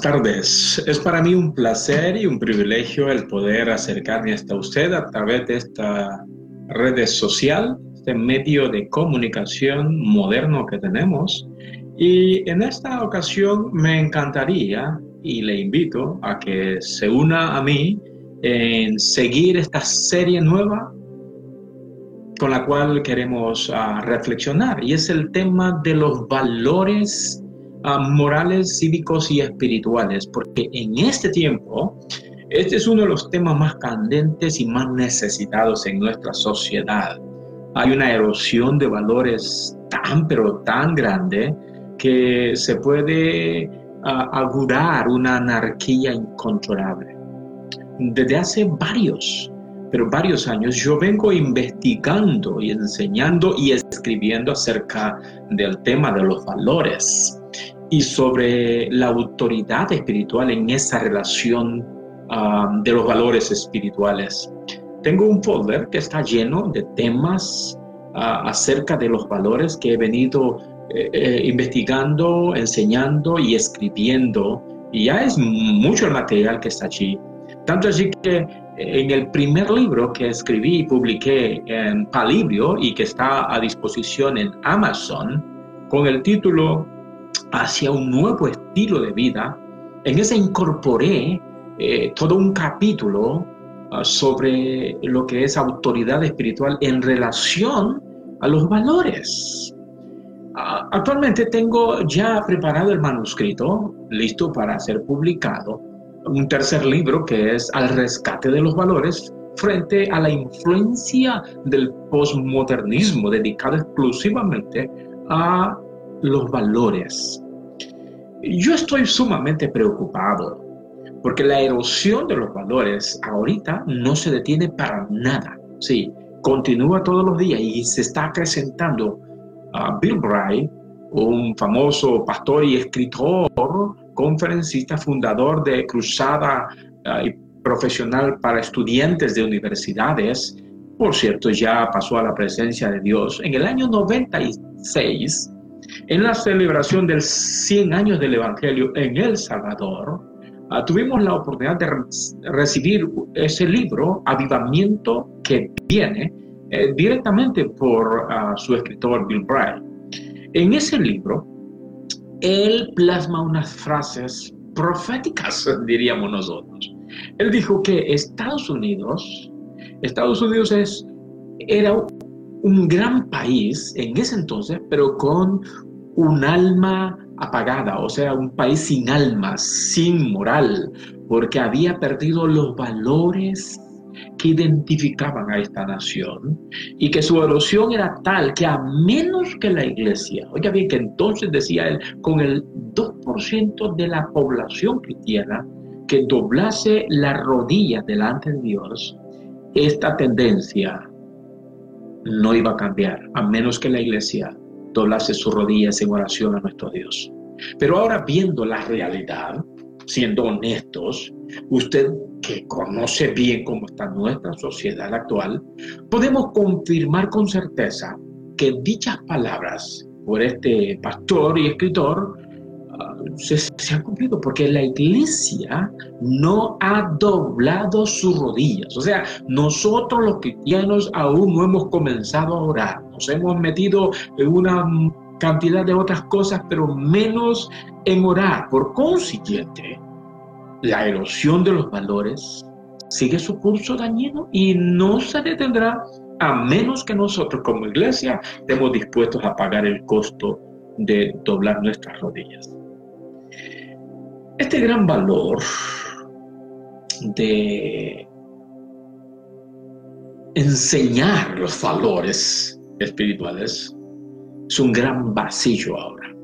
tardes. Es para mí un placer y un privilegio el poder acercarme hasta usted a través de esta red social, este medio de comunicación moderno que tenemos. Y en esta ocasión me encantaría y le invito a que se una a mí en seguir esta serie nueva con la cual queremos uh, reflexionar y es el tema de los valores morales, cívicos y espirituales, porque en este tiempo, este es uno de los temas más candentes y más necesitados en nuestra sociedad. Hay una erosión de valores tan, pero tan grande que se puede uh, una anarquía incontrolable. Desde hace varios, pero varios años yo vengo investigando y enseñando y escribiendo acerca del tema de los valores y sobre la autoridad espiritual en esa relación um, de los valores espirituales. Tengo un folder que está lleno de temas uh, acerca de los valores que he venido eh, eh, investigando, enseñando y escribiendo. Y ya es mucho el material que está allí. Tanto así que en el primer libro que escribí y publiqué en Palibrio y que está a disposición en Amazon, con el título hacia un nuevo estilo de vida, en ese incorporé eh, todo un capítulo ah, sobre lo que es autoridad espiritual en relación a los valores. Ah, actualmente tengo ya preparado el manuscrito, listo para ser publicado, un tercer libro que es Al rescate de los valores frente a la influencia del posmodernismo dedicado exclusivamente a los valores. Yo estoy sumamente preocupado porque la erosión de los valores ahorita no se detiene para nada. Sí, continúa todos los días y se está acrecentando. a Bill Bright, un famoso pastor y escritor, conferencista, fundador de Cruzada ah, y profesional para estudiantes de universidades, por cierto, ya pasó a la presencia de Dios. En el año 96, en la celebración del 100 años del Evangelio en El Salvador, ah, tuvimos la oportunidad de recibir ese libro, Avivamiento que viene, eh, directamente por ah, su escritor Bill Bright. En ese libro, él plasma unas frases proféticas, diríamos nosotros. Él dijo que Estados Unidos, Estados Unidos es, era un gran país en ese entonces, pero con un alma apagada, o sea, un país sin alma, sin moral, porque había perdido los valores que identificaban a esta nación y que su erosión era tal que a menos que la iglesia, oiga bien que entonces decía él, con el 2% de la población cristiana que doblase la rodilla delante de Dios, esta tendencia no iba a cambiar, a menos que la iglesia doblase sus rodillas en oración a nuestro Dios. Pero ahora viendo la realidad, siendo honestos, usted que conoce bien cómo está nuestra sociedad actual, podemos confirmar con certeza que dichas palabras por este pastor y escritor se, se, han cumplido porque la iglesia no ha doblado sus rodillas. O sea, nosotros los cristianos aún no hemos comenzado a orar. Nos hemos metido en una cantidad de otras cosas, pero menos en orar. Por consiguiente, la erosión de los valores sigue su curso dañino y no se detendrá a menos que nosotros como iglesia estemos dispuestos a pagar el costo de doblar nuestras rodillas. Este gran valor de enseñar los valores espirituales es un gran vacío ahora.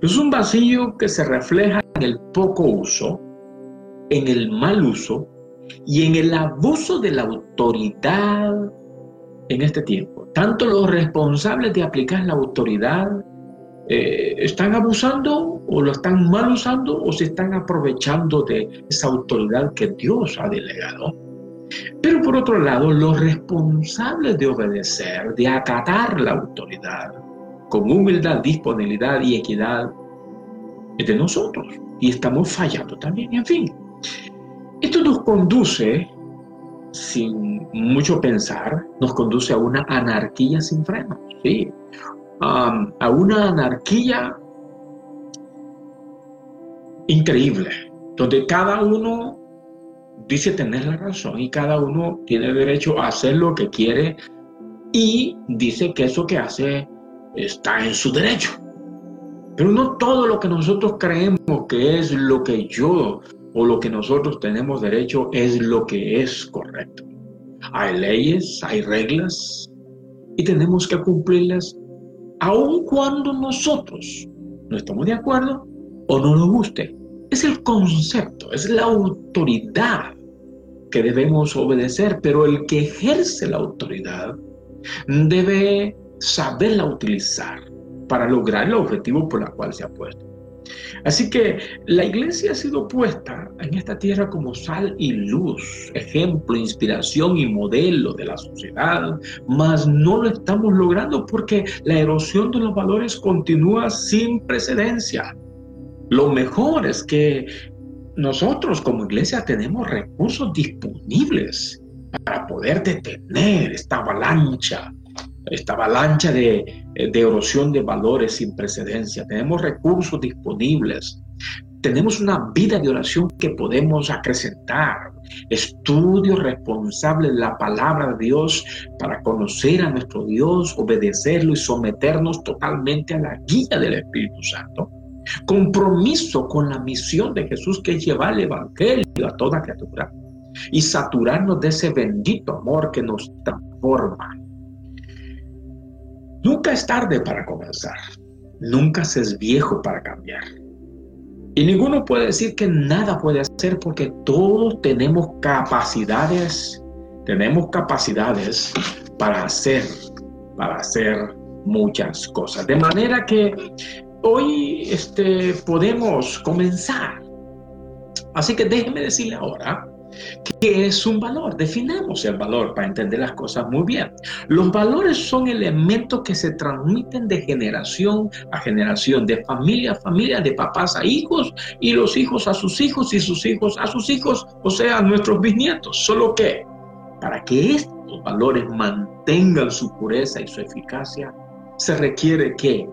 Es un vacío que se refleja en el poco uso, en el mal uso y en el abuso de la autoridad en este tiempo. Tanto los responsables de aplicar la autoridad eh, están abusando o lo están mal usando o se están aprovechando de esa autoridad que Dios ha delegado. Pero por otro lado, los responsables de obedecer, de acatar la autoridad, con humildad, disponibilidad y equidad, es de nosotros y estamos fallando también, en fin. Esto nos conduce, sin mucho pensar, nos conduce a una anarquía sin freno, ¿sí? a una anarquía increíble, donde cada uno dice tener la razón y cada uno tiene derecho a hacer lo que quiere y dice que eso que hace está en su derecho. Pero no todo lo que nosotros creemos que es lo que yo o lo que nosotros tenemos derecho es lo que es correcto. Hay leyes, hay reglas y tenemos que cumplirlas aun cuando nosotros no estamos de acuerdo o no nos guste. Es el concepto, es la autoridad que debemos obedecer, pero el que ejerce la autoridad debe saberla utilizar para lograr el objetivo por el cual se ha puesto. Así que la iglesia ha sido puesta en esta tierra como sal y luz, ejemplo, inspiración y modelo de la sociedad, mas no lo estamos logrando porque la erosión de los valores continúa sin precedencia. Lo mejor es que nosotros como iglesia tenemos recursos disponibles para poder detener esta avalancha esta avalancha de, de erosión de valores sin precedencia. Tenemos recursos disponibles. Tenemos una vida de oración que podemos acrecentar. Estudio responsable de la palabra de Dios para conocer a nuestro Dios, obedecerlo y someternos totalmente a la guía del Espíritu Santo. Compromiso con la misión de Jesús que es llevar el Evangelio a toda criatura y saturarnos de ese bendito amor que nos transforma Nunca es tarde para comenzar. Nunca se es viejo para cambiar. Y ninguno puede decir que nada puede hacer porque todos tenemos capacidades, tenemos capacidades para hacer, para hacer muchas cosas. De manera que hoy este, podemos comenzar. Así que déjeme decirle ahora ¿Qué es un valor? Definamos el valor para entender las cosas muy bien. Los valores son elementos que se transmiten de generación a generación, de familia a familia, de papás a hijos y los hijos a sus hijos y sus hijos a sus hijos, o sea, a nuestros bisnietos. Solo que para que estos valores mantengan su pureza y su eficacia, se requiere que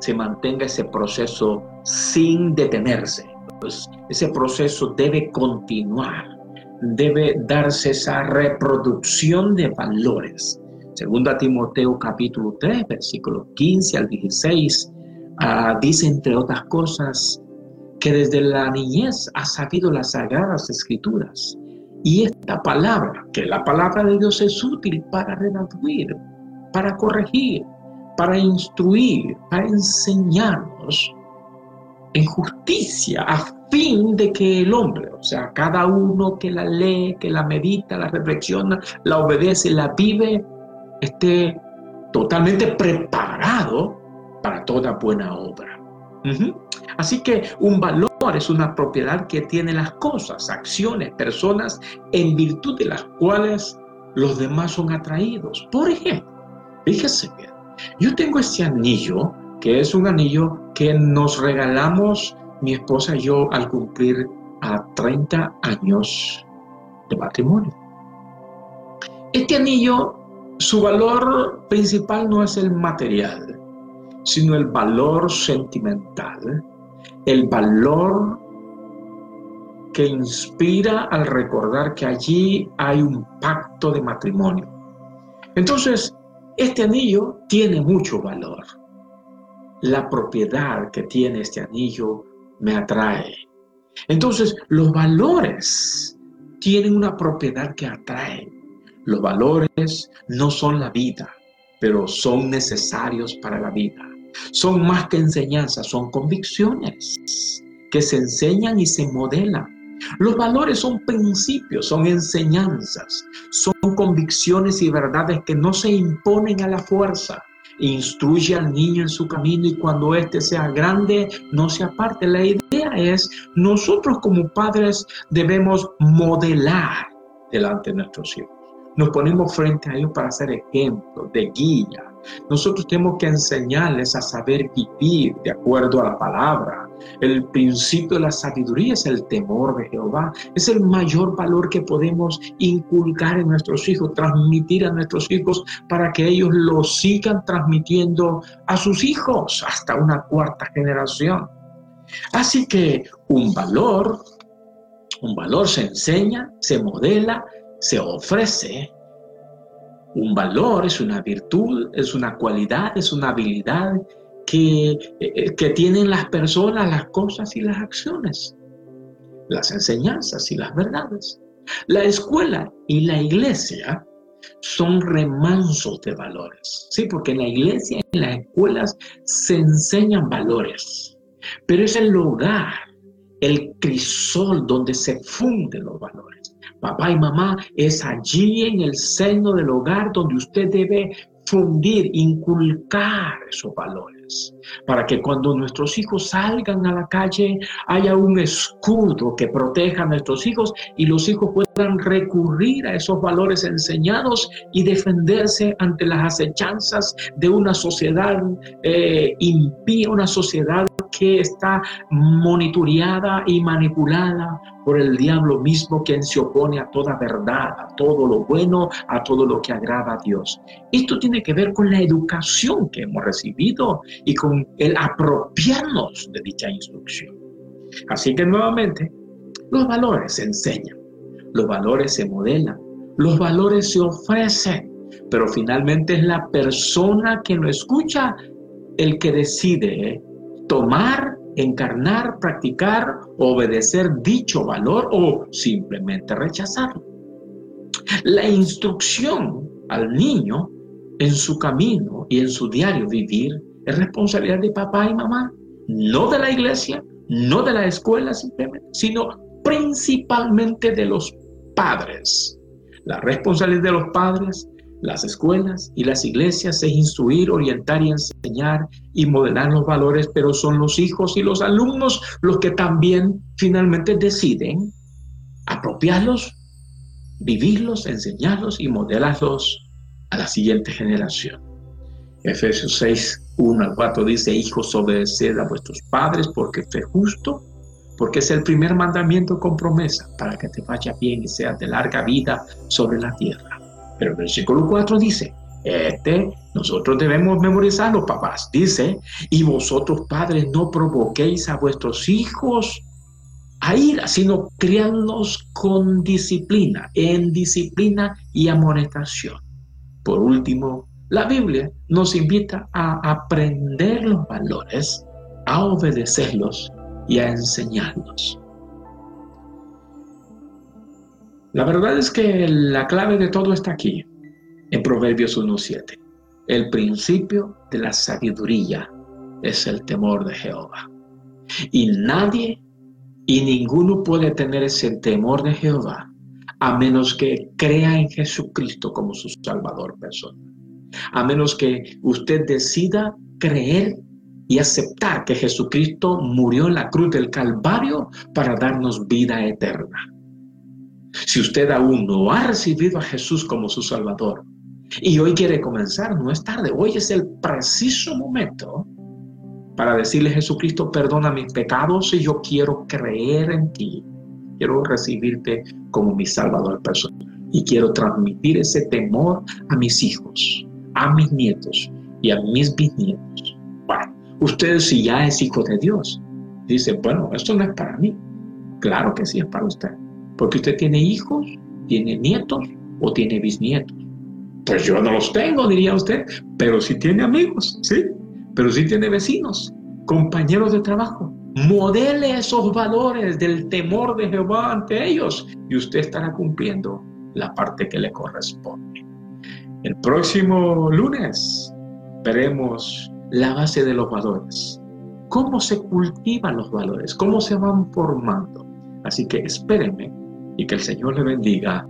se mantenga ese proceso sin detenerse. Pues ese proceso debe continuar debe darse esa reproducción de valores. Segunda Timoteo capítulo 3, versículo 15 al 16, ah, dice entre otras cosas que desde la niñez ha sabido las sagradas escrituras. Y esta palabra, que la palabra de Dios es útil para redaduir, para corregir, para instruir, para enseñarnos en justicia, a fin de que el hombre, o sea, cada uno que la lee, que la medita, la reflexiona, la obedece, la vive, esté totalmente preparado para toda buena obra. Así que un valor es una propiedad que tiene las cosas, acciones, personas, en virtud de las cuales los demás son atraídos. Por ejemplo, fíjese bien, yo tengo este anillo que es un anillo que nos regalamos mi esposa y yo al cumplir a 30 años de matrimonio. Este anillo, su valor principal no es el material, sino el valor sentimental, el valor que inspira al recordar que allí hay un pacto de matrimonio. Entonces, este anillo tiene mucho valor la propiedad que tiene este anillo me atrae. Entonces, los valores tienen una propiedad que atrae. Los valores no son la vida, pero son necesarios para la vida. Son más que enseñanzas, son convicciones que se enseñan y se modelan. Los valores son principios, son enseñanzas, son convicciones y verdades que no se imponen a la fuerza, instruye al niño en su camino y cuando éste sea grande no se aparte. La idea es, nosotros como padres debemos modelar delante de nuestros hijos. Nos ponemos frente a ellos para ser ejemplo, de guía. Nosotros tenemos que enseñarles a saber vivir de acuerdo a la palabra, El principio de la sabiduría es el temor de Jehová. Es el mayor valor que podemos inculcar en nuestros hijos, transmitir a nuestros hijos para que ellos lo sigan transmitiendo a sus hijos hasta una cuarta generación. Así que un valor, un valor se enseña, se modela, se ofrece. Un valor es una virtud, es una cualidad, es una habilidad que, eh, que tienen las personas, las cosas y las acciones, las enseñanzas y las verdades. La escuela y la iglesia son remansos de valores, ¿sí? Porque en la iglesia y en las escuelas se enseñan valores, pero es el hogar, el crisol donde se funden los valores. Papá y mamá es allí en el seno del hogar donde usted debe fundir, inculcar esos valores, para que cuando nuestros hijos salgan a la calle haya un escudo que proteja a nuestros hijos y los hijos puedan recurrir a esos valores enseñados y defenderse ante las acechanzas de una sociedad eh, impía, una sociedad que está monitoreada y manipulada por el diablo mismo quien se opone a toda verdad, a todo lo bueno, a todo lo que agrada a Dios. Esto tiene que ver con la educación que hemos recibido y con el apropiarnos de dicha instrucción. Así que nuevamente, los valores se enseñan, los valores se modelan, los valores se ofrecen, pero finalmente es la persona que lo escucha el que decide tomar, encarnar, practicar, obedecer dicho valor o simplemente rechazarlo. La instrucción al niño en su camino y en su diario vivir es responsabilidad de papá y mamá, no de la iglesia, no de la escuela simplemente, sino principalmente de los padres. La responsabilidad de los padres las escuelas y las iglesias es instruir, orientar y enseñar y modelar los valores, pero son los hijos y los alumnos los que también finalmente deciden apropiarlos, vivirlos, enseñarlos y modelarlos a la siguiente generación. Efesios 6, 1 al 4 dice, hijos, obedeced a vuestros padres porque es justo, porque es el primer mandamiento con promesa para que te vaya bien y seas de larga vida sobre la tierra pero el versículo 4 dice, este, nosotros debemos memorizarlo, papás. Dice, y vosotros padres no provoquéis a vuestros hijos a ira, sino criadlos con disciplina, en disciplina y amonestación. Por último, la Biblia nos invita a aprender los valores, a obedecerlos y a enseñarlos. La verdad es que la clave de todo está aquí, en Proverbios 1.7. El principio de la sabiduría es el temor de Jehová. Y nadie y ninguno puede tener ese temor de Jehová a menos que crea en Jesucristo como su Salvador personal. A menos que usted decida creer y aceptar que Jesucristo murió en la cruz del Calvario para darnos vida eterna. Si usted aún no ha recibido a Jesús como su Salvador y hoy quiere comenzar, no es tarde, hoy es el preciso momento para decirle a Jesucristo, perdona mis pecados y yo quiero creer en ti. Quiero recibirte como mi Salvador personal y quiero transmitir ese temor a mis hijos, a mis nietos y a mis bisnietos. Usted si ya es hijo de Dios, dice, bueno, esto no es para mí. Claro que sí es para usted. Porque usted tiene hijos, tiene nietos o tiene bisnietos. Pues yo no los tengo, diría usted, pero sí tiene amigos, ¿sí? Pero sí tiene vecinos, compañeros de trabajo. Modele esos valores del temor de Jehová ante ellos y usted estará cumpliendo la parte que le corresponde. El próximo lunes veremos la base de los valores. ¿Cómo se cultivan los valores? ¿Cómo se van formando? Así que espérenme y que el Señor le bendiga